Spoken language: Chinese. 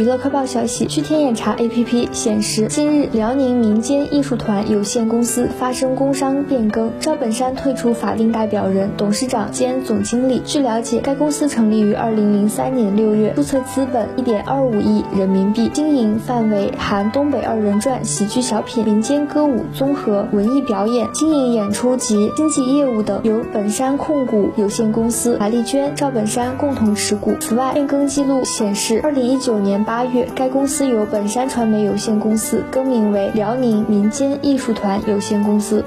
娱乐快报消息，据天眼查 APP 显示，近日辽宁民间艺术团有限公司发生工商变更，赵本山退出法定代表人、董事长兼总经理。据了解，该公司成立于二零零三年六月，注册资本一点二五亿人民币，经营范围含东北二人转、喜剧小品、民间歌舞、综合文艺表演、经营演出及经纪业务等，由本山控股有限公司、马丽娟、赵本山共同持股。此外，变更记录显示，二零一九年八月，该公司由本山传媒有限公司更名为辽宁民间艺术团有限公司。